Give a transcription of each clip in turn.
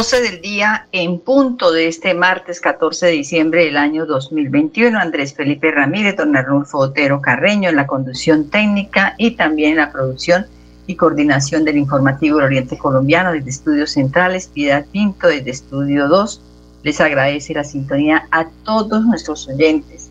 12 del día en punto de este martes 14 de diciembre del año 2021. Andrés Felipe Ramírez, don Arnulfo Otero Carreño en la conducción técnica y también en la producción y coordinación del informativo del Oriente Colombiano desde Estudios Centrales, Piedad Pinto desde Estudio 2. Les agradece la sintonía a todos nuestros oyentes.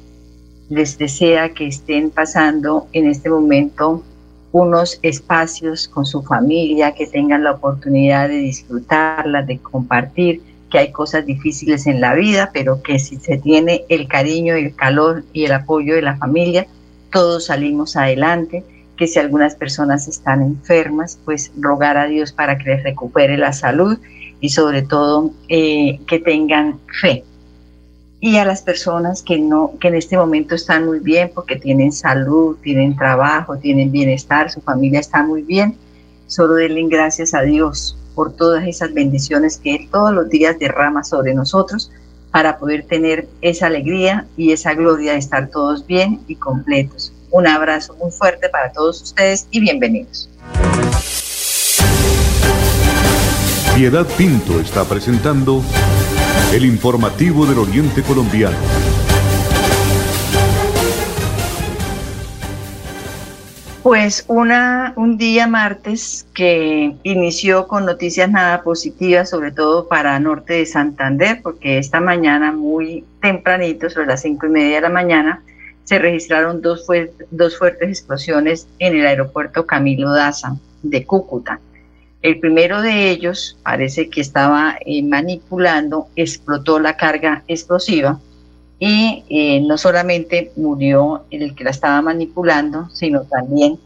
Les desea que estén pasando en este momento unos espacios con su familia, que tengan la oportunidad de disfrutarla, de compartir, que hay cosas difíciles en la vida, pero que si se tiene el cariño, el calor y el apoyo de la familia, todos salimos adelante, que si algunas personas están enfermas, pues rogar a Dios para que les recupere la salud y sobre todo eh, que tengan fe y a las personas que no que en este momento están muy bien porque tienen salud, tienen trabajo, tienen bienestar, su familia está muy bien, solo denle gracias a Dios por todas esas bendiciones que Él todos los días derrama sobre nosotros para poder tener esa alegría y esa gloria de estar todos bien y completos. Un abrazo muy fuerte para todos ustedes y bienvenidos. Piedad Pinto está presentando el informativo del Oriente Colombiano. Pues una, un día martes que inició con noticias nada positivas, sobre todo para Norte de Santander, porque esta mañana muy tempranito, sobre las cinco y media de la mañana, se registraron dos, dos fuertes explosiones en el aeropuerto Camilo Daza de Cúcuta. El primero de ellos parece que estaba eh, manipulando, explotó la carga explosiva y eh, no solamente murió el que la estaba manipulando, sino también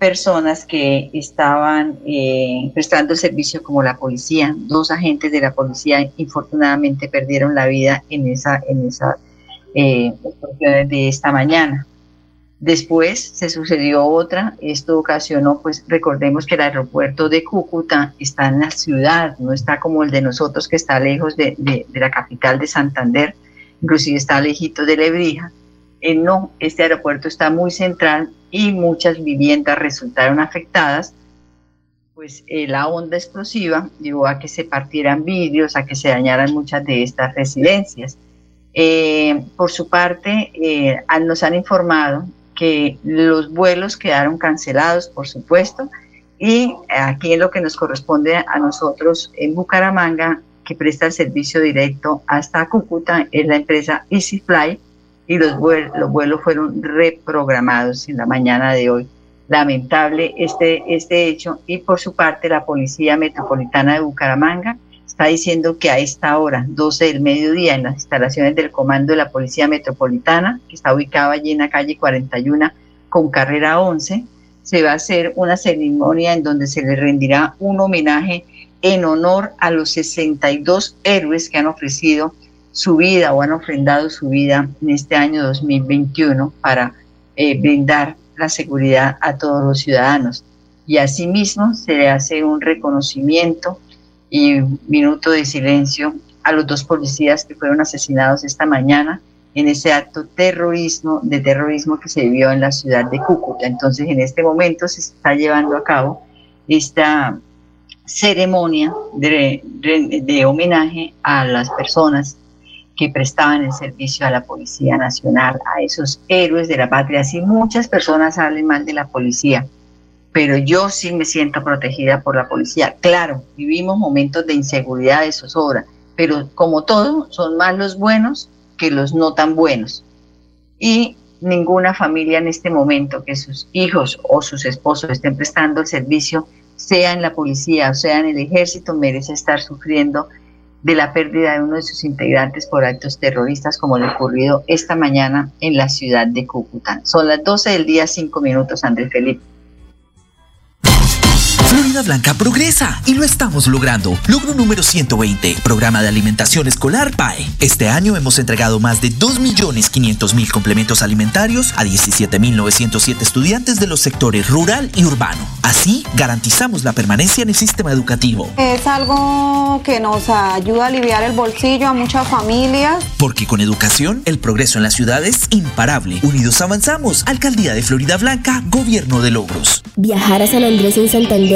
personas que estaban eh, prestando el servicio como la policía. Dos agentes de la policía infortunadamente perdieron la vida en esa en esa explosión de esta mañana. Después se sucedió otra, esto ocasionó, pues recordemos que el aeropuerto de Cúcuta está en la ciudad, no está como el de nosotros que está lejos de, la capital de Santander, inclusive está lejito de Lebrija. Eh, no, este aeropuerto está muy central y muchas viviendas resultaron afectadas, pues eh, la onda explosiva llevó a que se partieran vidrios, a que se dañaran muchas de estas residencias. Eh, por su parte, nos han informado que los vuelos quedaron cancelados, por supuesto, y aquí en lo que nos corresponde a nosotros en Bucaramanga, que presta el servicio directo hasta Cúcuta, es la empresa EasyFly, y los, vuelos, los vuelos fueron reprogramados en la mañana de hoy. Lamentable este, este hecho, y por su parte la Policía Metropolitana de Bucaramanga está diciendo que a esta hora, 12 del mediodía, en las instalaciones del Comando de la Policía Metropolitana, que está ubicado allí en la calle 41 con carrera 11, se va a hacer una ceremonia en donde se le rendirá un homenaje en honor a los 62 héroes que han ofrecido su vida o han ofrendado su vida en este año 2021 para eh, brindar la seguridad a todos los ciudadanos. Y asimismo se le hace un reconocimiento y minuto de silencio a los dos policías que fueron asesinados esta mañana en ese acto terrorismo, de terrorismo que se vivió en la ciudad de Cúcuta. Entonces, en este momento se está llevando a cabo esta ceremonia de, de, homenaje a las personas que prestaban el servicio a la Policía Nacional, a esos héroes de la patria. Así muchas personas hablan mal de la policía, pero yo sí me siento protegida por la policía. Claro, vivimos momentos de inseguridad, de zozobra, pero como todo, son más los buenos que los no tan buenos. Y ninguna familia en este momento que sus hijos o sus esposos estén prestando el servicio, sea en la policía o sea en el ejército, merece estar sufriendo de la pérdida de uno de sus integrantes por actos terroristas como lo ocurrido esta mañana en la ciudad de Cúcuta. Son las 12 del día, 5 minutos, Andrés Felipe. Florida Blanca progresa y lo estamos logrando. Logro número 120, programa de alimentación escolar PAE. Este año hemos entregado más de 2.500.000 complementos alimentarios a 17.907 estudiantes de los sectores rural y urbano. Así garantizamos la permanencia en el sistema educativo. Es algo que nos ayuda a aliviar el bolsillo a muchas familias. Porque con educación el progreso en la ciudad es imparable. Unidos avanzamos. Alcaldía de Florida Blanca, Gobierno de Logros. Viajar a San Andrés en Santander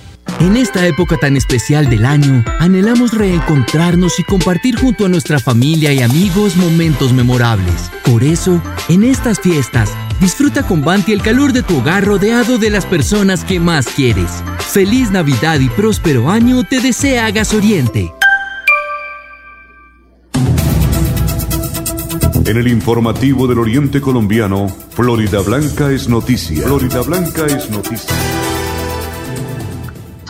En esta época tan especial del año, anhelamos reencontrarnos y compartir junto a nuestra familia y amigos momentos memorables. Por eso, en estas fiestas, disfruta con Banti el calor de tu hogar rodeado de las personas que más quieres. Feliz Navidad y próspero año te desea Gas Oriente. En el informativo del Oriente Colombiano, Florida Blanca es noticia. Florida Blanca es noticia.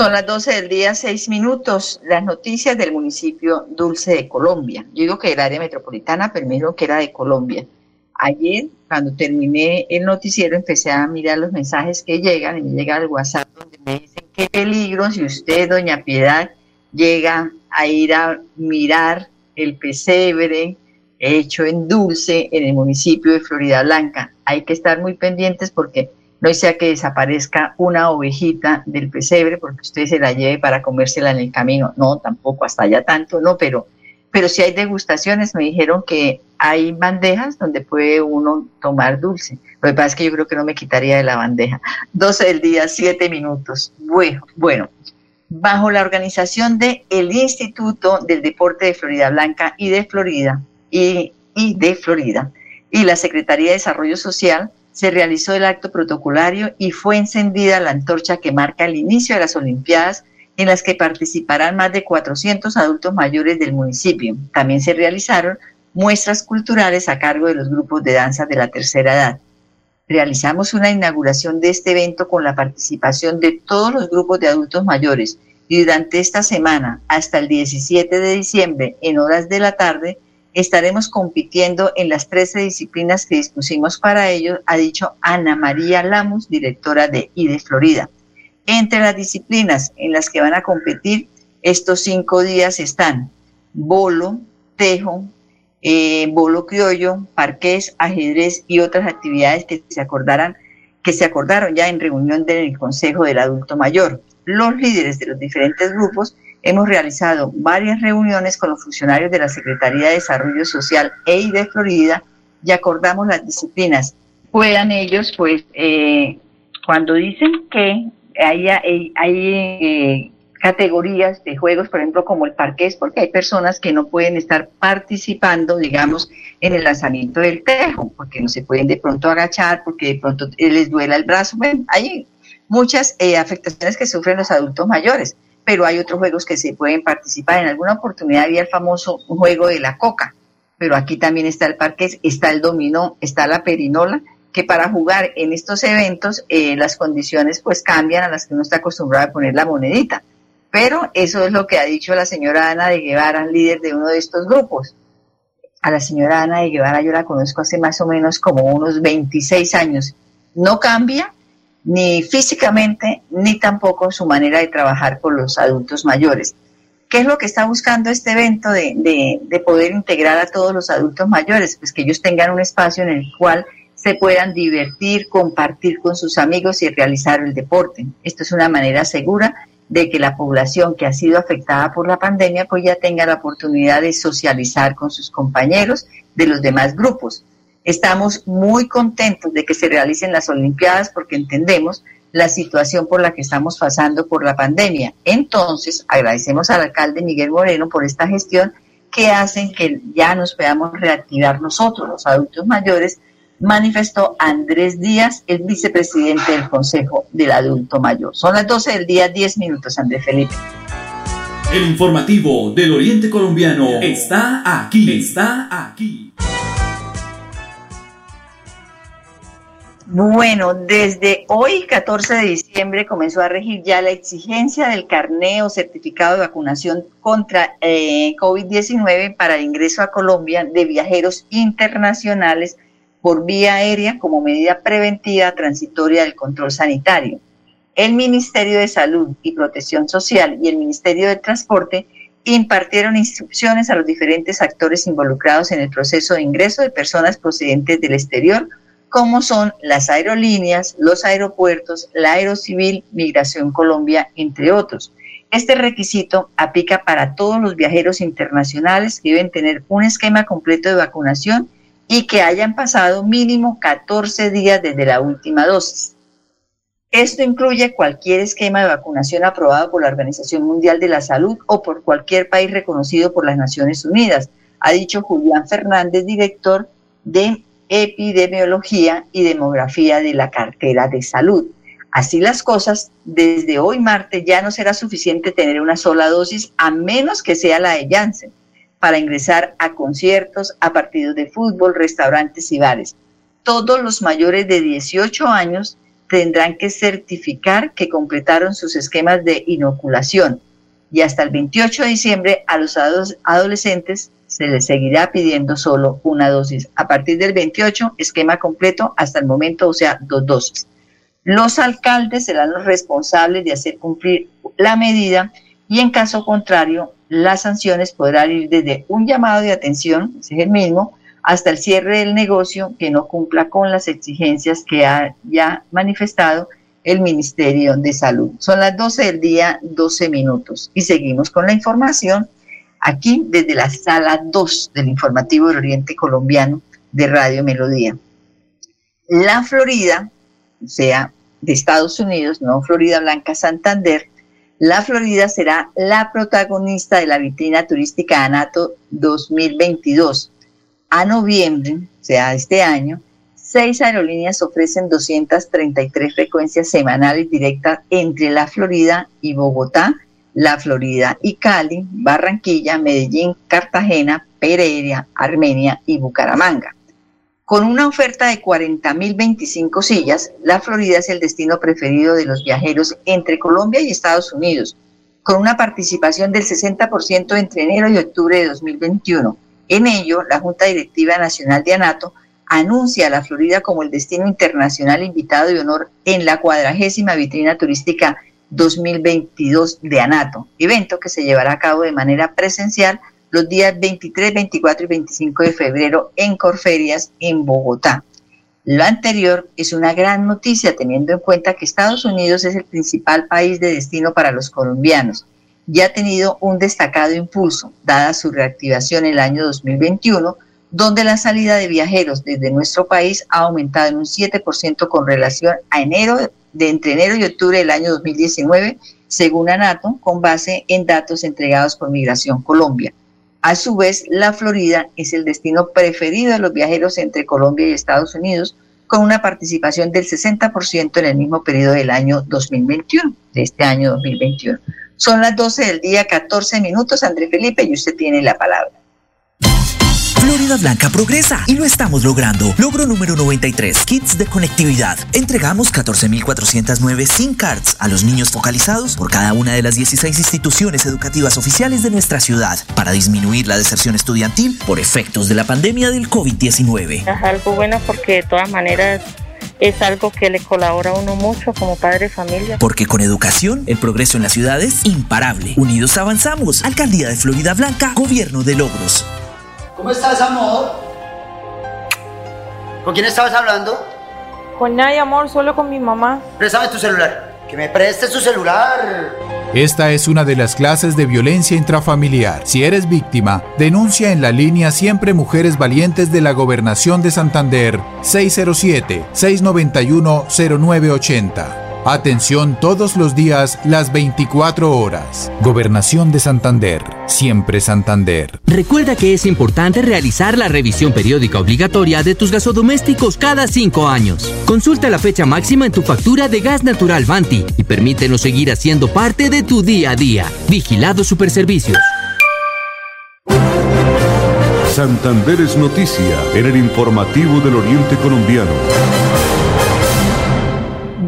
Son las 12 del día, 6 minutos. Las noticias del municipio Dulce de Colombia. Yo digo que era área metropolitana, pero que era de Colombia. Ayer, cuando terminé el noticiero, empecé a mirar los mensajes que llegan y me llega el WhatsApp donde me dicen qué peligro si usted, doña Piedad, llega a ir a mirar el pesebre hecho en Dulce en el municipio de Florida Blanca. Hay que estar muy pendientes porque no sea que desaparezca una ovejita del pesebre porque usted se la lleve para comérsela en el camino. No, tampoco hasta allá tanto, no, pero, pero si hay degustaciones, me dijeron que hay bandejas donde puede uno tomar dulce. Lo que pasa es que yo creo que no me quitaría de la bandeja. 12 del día, 7 minutos. Bueno, bueno, bajo la organización del el Instituto del Deporte de Florida Blanca y de Florida, y, y de Florida, y la Secretaría de Desarrollo Social, se realizó el acto protocolario y fue encendida la antorcha que marca el inicio de las Olimpiadas en las que participarán más de 400 adultos mayores del municipio. También se realizaron muestras culturales a cargo de los grupos de danza de la tercera edad. Realizamos una inauguración de este evento con la participación de todos los grupos de adultos mayores y durante esta semana, hasta el 17 de diciembre, en horas de la tarde, estaremos compitiendo en las 13 disciplinas que dispusimos para ello, ha dicho Ana María Lamus, directora de IDE Florida. Entre las disciplinas en las que van a competir estos cinco días están bolo, tejo, eh, bolo criollo, parqués, ajedrez y otras actividades que se acordarán que se acordaron ya en reunión del Consejo del Adulto Mayor. Los líderes de los diferentes grupos hemos realizado varias reuniones con los funcionarios de la Secretaría de Desarrollo Social EI de Florida y acordamos las disciplinas. Puedan ellos, pues, eh, cuando dicen que hay, hay, eh, categorías de juegos, por ejemplo, como el parqués, porque hay personas que no pueden estar participando, digamos, en el lanzamiento del tejo, porque no se pueden de pronto agachar, porque de pronto les duela el brazo. Bueno, hay muchas eh, afectaciones que sufren los adultos mayores pero hay otros juegos que se pueden participar. En alguna oportunidad había el famoso juego de la coca, pero aquí también está el parque, está el dominó, está la perinola, que para jugar en estos eventos eh, las condiciones pues cambian a las que uno está acostumbrado a poner la monedita. Pero eso es lo que ha dicho la señora Ana de Guevara, líder de uno de estos grupos. A la señora Ana de Guevara yo la conozco hace más o menos como unos 26 años. No cambia, ni físicamente, ni tampoco su manera de trabajar con los adultos mayores. ¿Qué es lo que está buscando este evento de, de, poder integrar a todos los adultos mayores? Pues que ellos tengan un espacio en el cual se puedan divertir, compartir con sus amigos y realizar el deporte. Esto es una manera segura de que la población que ha sido afectada por la pandemia pues ya tenga la oportunidad de socializar con sus compañeros de los demás grupos. Estamos muy contentos de que se realicen las Olimpiadas porque entendemos la situación por la que estamos pasando por la pandemia. Entonces, agradecemos al alcalde Miguel Moreno por esta gestión que hacen que ya nos podamos reactivar nosotros, los adultos mayores, manifestó Andrés Díaz, el vicepresidente del Consejo del Adulto Mayor. Son las 12 del día, 10 minutos, Andrés Felipe. El informativo del Oriente Colombiano está aquí, está aquí. Bueno, desde hoy, 14 de diciembre, comenzó a regir ya la exigencia del carneo certificado de vacunación contra eh, COVID-19 para el ingreso a Colombia de viajeros internacionales por vía aérea como medida preventiva transitoria del control sanitario. El Ministerio de Salud y Protección Social y el Ministerio de Transporte impartieron instrucciones a los diferentes actores involucrados en el proceso de ingreso de personas procedentes del exterior como son las aerolíneas, los aeropuertos, la Aerocivil, Migración Colombia, entre otros. Este requisito aplica para todos los viajeros internacionales que deben tener un esquema completo de vacunación y que hayan pasado mínimo 14 días desde la última dosis. Esto incluye cualquier esquema de vacunación aprobado por la Organización Mundial de la Salud o por cualquier país reconocido por las Naciones Unidas, ha dicho Julián Fernández, director de epidemiología y demografía de la cartera de salud. Así las cosas, desde hoy martes ya no será suficiente tener una sola dosis a menos que sea la de Janssen para ingresar a conciertos, a partidos de fútbol, restaurantes y bares. Todos los mayores de 18 años tendrán que certificar que completaron sus esquemas de inoculación y hasta el 28 de diciembre a los adolescentes se les seguirá pidiendo solo una dosis. A partir del 28, esquema completo hasta el momento, o sea, dos dosis. Los alcaldes serán los responsables de hacer cumplir la medida y en caso contrario, las sanciones podrán ir desde un llamado de atención, ese es el mismo, hasta el cierre del negocio que no cumpla con las exigencias que ha ya manifestado el Ministerio de Salud. Son las 12 del día, 12 minutos. Y seguimos con la información aquí desde la sala 2 del informativo del Oriente Colombiano de Radio Melodía. La Florida, o sea, de Estados Unidos, no Florida Blanca Santander, la Florida será la protagonista de la vitrina turística ANATO 2022. A noviembre, o sea, este año, seis aerolíneas ofrecen 233 frecuencias semanales directas entre la Florida y Bogotá la Florida y Cali, Barranquilla, Medellín, Cartagena, Pereira, Armenia y Bucaramanga. Con una oferta de 40.025 sillas, la Florida es el destino preferido de los viajeros entre Colombia y Estados Unidos, con una participación del 60% entre enero y octubre de 2021. En ello, la Junta Directiva Nacional de ANATO anuncia a la Florida como el destino internacional invitado de honor en la cuadragésima vitrina turística 2022 de ANATO, evento que se llevará a cabo de manera presencial los días 23, 24 y 25 de febrero en Corferias, en Bogotá. Lo anterior es una gran noticia teniendo en cuenta que Estados Unidos es el principal país de destino para los colombianos y ha tenido un destacado impulso, dada su reactivación en el año 2021, donde la salida de viajeros desde nuestro país ha aumentado en un 7% con relación a enero de entre enero y octubre del año 2019, según ANATO, con base en datos entregados por Migración Colombia. A su vez, la Florida es el destino preferido de los viajeros entre Colombia y Estados Unidos, con una participación del 60% en el mismo periodo del año 2021, de este año 2021. Son las 12 del día, 14 minutos, André Felipe, y usted tiene la palabra. Florida Blanca progresa y lo estamos logrando. Logro número 93, kits de conectividad. Entregamos 14.409 SIM cards a los niños focalizados por cada una de las 16 instituciones educativas oficiales de nuestra ciudad para disminuir la deserción estudiantil por efectos de la pandemia del COVID-19. Es algo bueno porque de todas maneras es algo que le colabora a uno mucho como padre de familia. Porque con educación, el progreso en la ciudad es imparable. Unidos avanzamos. Alcaldía de Florida Blanca, Gobierno de Logros. ¿Cómo estás, amor? ¿Con quién estabas hablando? Con nadie, amor, solo con mi mamá. Préstame tu celular. Que me prestes tu celular. Esta es una de las clases de violencia intrafamiliar. Si eres víctima, denuncia en la línea Siempre Mujeres Valientes de la Gobernación de Santander 607-691-0980. Atención todos los días, las 24 horas. Gobernación de Santander. Siempre Santander. Recuerda que es importante realizar la revisión periódica obligatoria de tus gasodomésticos cada 5 años. Consulta la fecha máxima en tu factura de gas natural Vanti y permítenos seguir haciendo parte de tu día a día. Vigilado Superservicios. Santander es noticia en el informativo del Oriente Colombiano.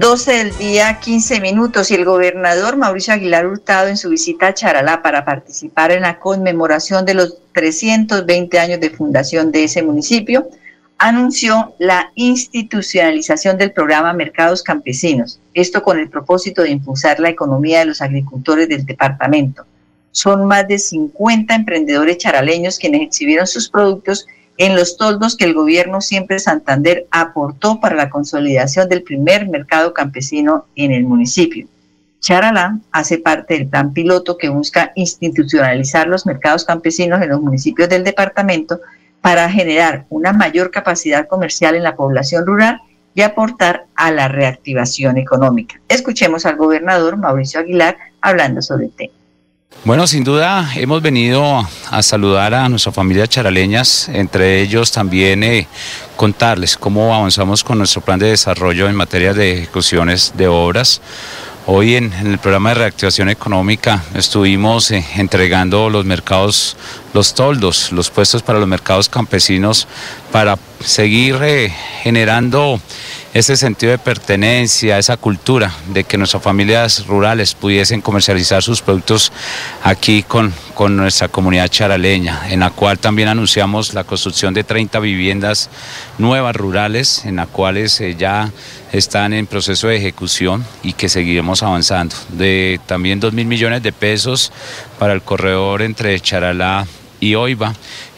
12 del día, 15 minutos, y el gobernador Mauricio Aguilar Hurtado en su visita a Charalá para participar en la conmemoración de los 320 años de fundación de ese municipio, anunció la institucionalización del programa Mercados Campesinos, esto con el propósito de impulsar la economía de los agricultores del departamento. Son más de 50 emprendedores charaleños quienes exhibieron sus productos en los toldos que el gobierno siempre Santander aportó para la consolidación del primer mercado campesino en el municipio. Charalá hace parte del plan piloto que busca institucionalizar los mercados campesinos en los municipios del departamento para generar una mayor capacidad comercial en la población rural y aportar a la reactivación económica. Escuchemos al gobernador Mauricio Aguilar hablando sobre el tema. Bueno, sin duda hemos venido a saludar a nuestra familia charaleñas, entre ellos también eh, contarles cómo avanzamos con nuestro plan de desarrollo en materia de ejecuciones de obras. Hoy en, el programa de reactivación económica estuvimos eh, entregando los mercados, los toldos, los puestos para los mercados campesinos para seguir eh, generando ese sentido de pertenencia, esa cultura de que nuestras familias rurales pudiesen comercializar sus productos aquí con, con nuestra comunidad charaleña, en la cual también anunciamos la construcción de 30 viviendas nuevas rurales, en las cuales eh, ya están en proceso de ejecución y que seguiremos avanzando. De también 2 mil millones de pesos para el corredor entre Charalá y Oiva,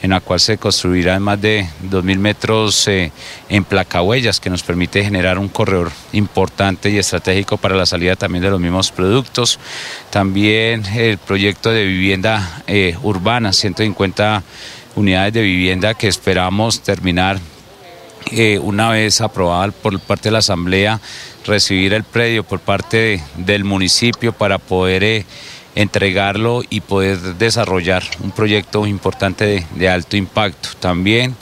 en la cual se construirán más de 2.000 metros eh, en placahuellas, que nos permite generar un corredor importante y estratégico para la salida también de los mismos productos. También el proyecto de vivienda eh, urbana, 150 unidades de vivienda que esperamos terminar eh, una vez aprobada por parte de la Asamblea, recibir el predio por parte del municipio para poder entregarlo y poder desarrollar un proyecto importante de, alto impacto. También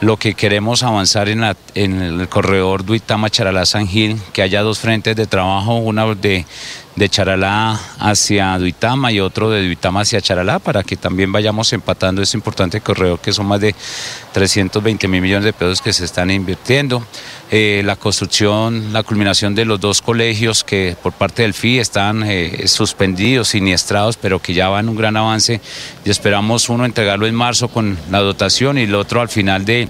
lo que queremos avanzar en, en el corredor Duitama-Charalá-San Gil, que haya dos frentes de trabajo, una de de Charalá hacia Duitama y otro de Duitama hacia Charalá para que también vayamos empatando ese importante corredor que son más de 320 mil millones de pesos que se están invirtiendo. Eh, la construcción, la culminación de los dos colegios que por parte del FI están eh, suspendidos, siniestrados, pero que ya van un gran avance y esperamos uno entregarlo en marzo con la dotación y el otro al final de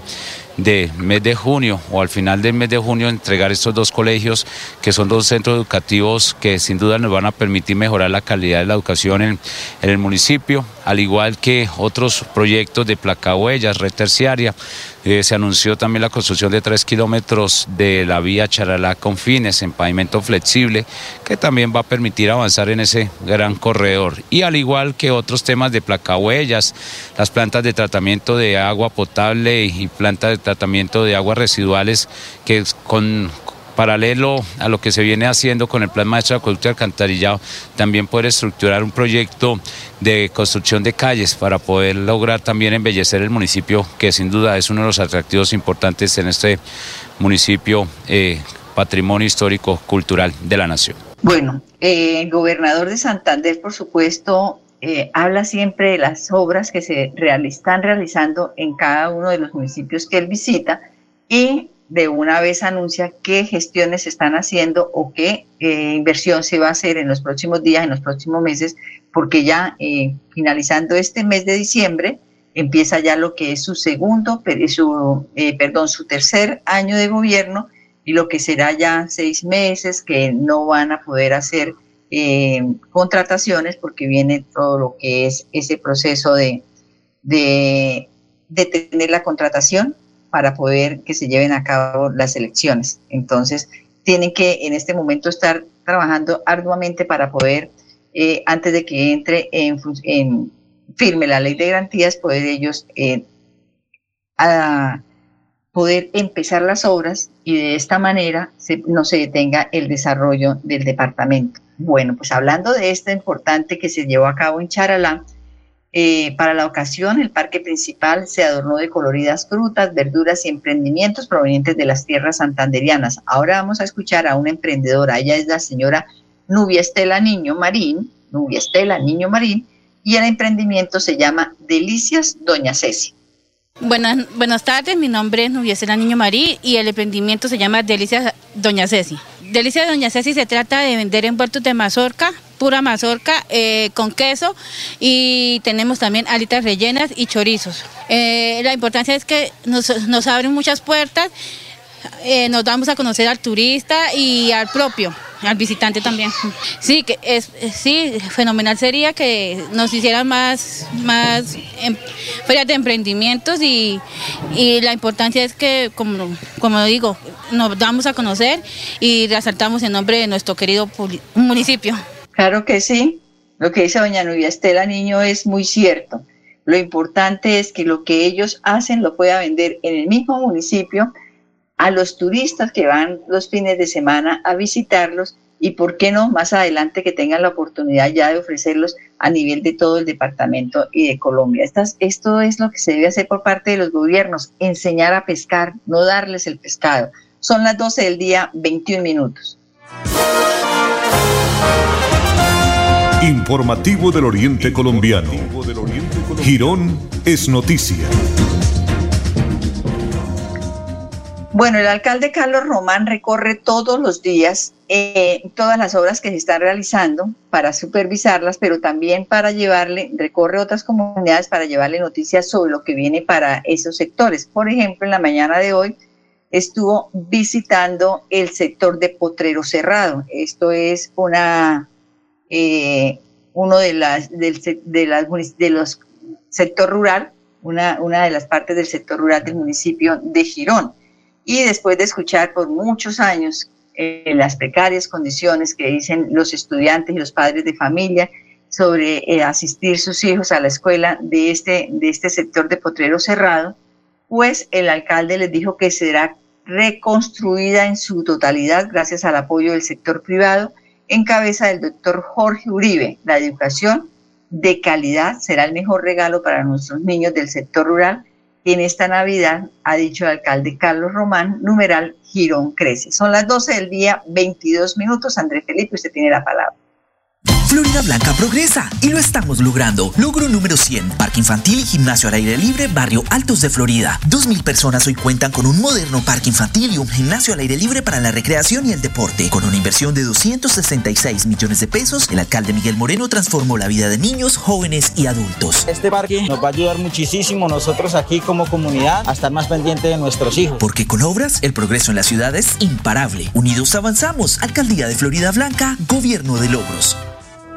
de mes de junio o al final del mes de junio entregar estos dos colegios que son dos centros educativos que sin duda nos van a permitir mejorar la calidad de la educación en, el municipio, al igual que otros proyectos de placa huellas, red terciaria. Eh, se anunció también la construcción de tres kilómetros de la vía Charalá con fines en pavimento flexible, que también va a permitir avanzar en ese gran corredor. Y al igual que otros temas de placahuellas, las plantas de tratamiento de agua potable y plantas de tratamiento de aguas residuales, que con paralelo a lo que se viene haciendo con el Plan Maestro de Acueducto Alcantarillado, también poder estructurar un proyecto de construcción de calles para poder lograr también embellecer el municipio, que sin duda es uno de los atractivos importantes en este municipio, eh, patrimonio histórico cultural de la nación. Bueno, eh, el gobernador de Santander, por supuesto, eh, habla siempre de las obras que se están realizando en cada uno de los municipios que él visita y de una vez anuncia qué gestiones se están haciendo o qué eh, inversión se va a hacer en los próximos días, en los próximos meses, porque ya eh, finalizando este mes de diciembre empieza ya lo que es su segundo, su, eh, perdón, su tercer año de gobierno y lo que será ya seis meses que no van a poder hacer contrataciones porque viene todo lo que es ese proceso de, de, de la contratación para poder que se lleven a cabo las elecciones. Entonces, tienen que en este momento estar trabajando arduamente para poder, eh, antes de que entre en, firme la ley de garantías, poder ellos eh, poder empezar las obras y de esta manera no se detenga el desarrollo del departamento. Bueno, pues hablando de esto importante que se llevó a cabo en Charalá, eh, para la ocasión, el parque principal se adornó de coloridas frutas, verduras y emprendimientos provenientes de las tierras santanderianas. Ahora vamos a escuchar a una emprendedora. Ella es la señora Nubia Estela Niño Marín, Nubia Estela Niño Marín, y el emprendimiento se llama Delicias Doña Ceci. Buenas, buenas tardes, mi nombre es Nubia Estela Niño Marín y el emprendimiento se llama Delicias Doña Ceci. Delicia de Doña Ceci se trata de vender envueltos de mazorca, pura mazorca, eh, con queso. Y tenemos también alitas rellenas y chorizos. Eh, la importancia es que nos, nos abren muchas puertas, eh, nos damos a conocer al turista y al propio al visitante también. Sí, que es, sí, fenomenal sería que nos hicieran más, más em, ferias de emprendimientos y, la importancia es que, como, como digo, nos damos a conocer y resaltamos el nombre de nuestro querido municipio. Claro que sí, lo que dice doña Nubia Estela Niño es muy cierto. Lo importante es que lo que ellos hacen lo pueda vender en el mismo municipio a los turistas que van los fines de semana a visitarlos y por qué no más adelante que tengan la oportunidad ya de ofrecerlos a nivel de todo el departamento y de Colombia. Estas, esto es lo que se debe hacer por parte de los gobiernos, enseñar a pescar, no darles el pescado. Son las 12 del día, 21 minutos. Informativo del Oriente Colombiano. Girón es noticia. Bueno, el alcalde Carlos Román recorre todos los días eh, todas las obras que se están realizando para supervisarlas, pero también para llevarle, recorre otras comunidades para llevarle noticias sobre lo que viene para esos sectores. Por ejemplo, en la mañana de hoy estuvo visitando el sector de Potrero Cerrado. Esto es una eh, uno de las del de los sector rural, una, una de las partes del sector rural del municipio de Girón y después de escuchar por muchos años eh, las precarias condiciones que dicen los estudiantes y los padres de familia sobre eh, asistir sus hijos a la escuela de este, de este sector de Potrero Cerrado, pues el alcalde les dijo que será reconstruida en su totalidad gracias al apoyo del sector privado en cabeza del doctor Jorge Uribe. La educación de calidad será el mejor regalo para nuestros niños del sector rural en esta Navidad, ha dicho el alcalde Carlos Román, numeral Girón crece. Son las 12 del día, 22 minutos. Andrés Felipe, usted tiene la palabra. Florida Blanca progresa y lo estamos logrando. Logro número 100. Parque infantil y gimnasio al aire libre, Barrio Altos de Florida. 2.000 personas hoy cuentan con un moderno parque infantil y un gimnasio al aire libre para la recreación y el deporte. Con una inversión de 266 millones de pesos, el alcalde Miguel Moreno transformó la vida de niños, jóvenes y adultos. Este parque nos va a ayudar muchísimo nosotros aquí como comunidad a estar más pendiente de nuestros hijos. Porque con obras, el progreso en la ciudad es imparable. Unidos avanzamos. Alcaldía de Florida Blanca, Gobierno de Logros.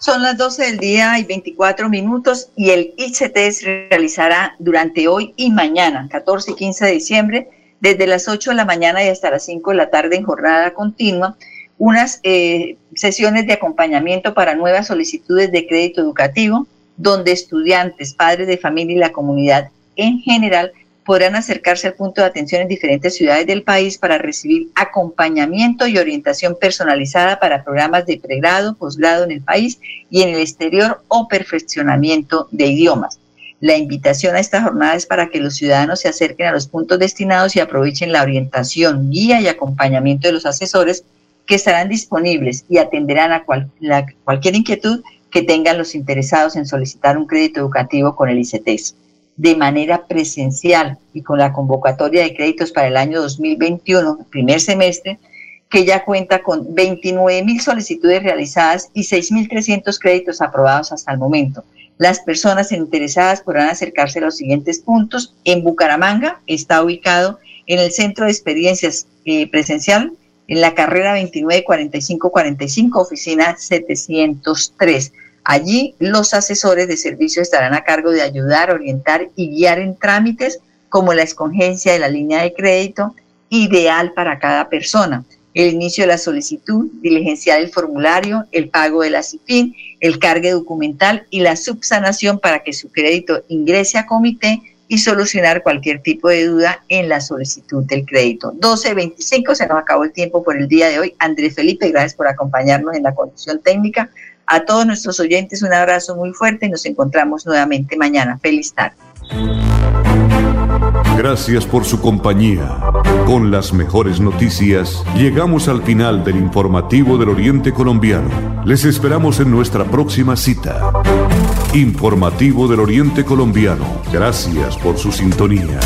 Son las 12 del día y 24 minutos y el ICT se realizará durante hoy y mañana, 14 y 15 de diciembre, desde las 8 de la mañana y hasta las 5 de la tarde en jornada continua, unas eh, sesiones de acompañamiento para nuevas solicitudes de crédito educativo, donde estudiantes, padres de familia y la comunidad en general podrán acercarse al punto de atención en diferentes ciudades del país para recibir acompañamiento y orientación personalizada para programas de pregrado, posgrado en el país y en el exterior o perfeccionamiento de idiomas. La invitación a esta jornada es para que los ciudadanos se acerquen a los puntos destinados y aprovechen la orientación, guía y acompañamiento de los asesores que estarán disponibles y atenderán a cualquier inquietud que tengan los interesados en solicitar un crédito educativo con el ICETES de manera presencial y con la convocatoria de créditos para el año 2021, primer semestre, que ya cuenta con 29 mil solicitudes realizadas y 6.300 créditos aprobados hasta el momento. Las personas interesadas podrán acercarse a los siguientes puntos. En Bucaramanga está ubicado en el Centro de Experiencias eh, Presencial, en la carrera 294545, oficina 703. Allí los asesores de servicio estarán a cargo de ayudar, orientar y guiar en trámites como la escogencia de la línea de crédito ideal para cada persona, el inicio de la solicitud, diligenciar el formulario, el pago de la CIFIN, el cargue documental y la subsanación para que su crédito ingrese a comité y solucionar cualquier tipo de duda en la solicitud del crédito. 12.25, se nos acabó el tiempo por el día de hoy. Andrés Felipe, gracias por acompañarnos en la conducción técnica. A todos nuestros oyentes un abrazo muy fuerte y nos encontramos nuevamente mañana. Feliz tarde. Gracias por su compañía. Con las mejores noticias, llegamos al final del informativo del Oriente Colombiano. Les esperamos en nuestra próxima cita. Informativo del Oriente Colombiano. Gracias por su sintonía.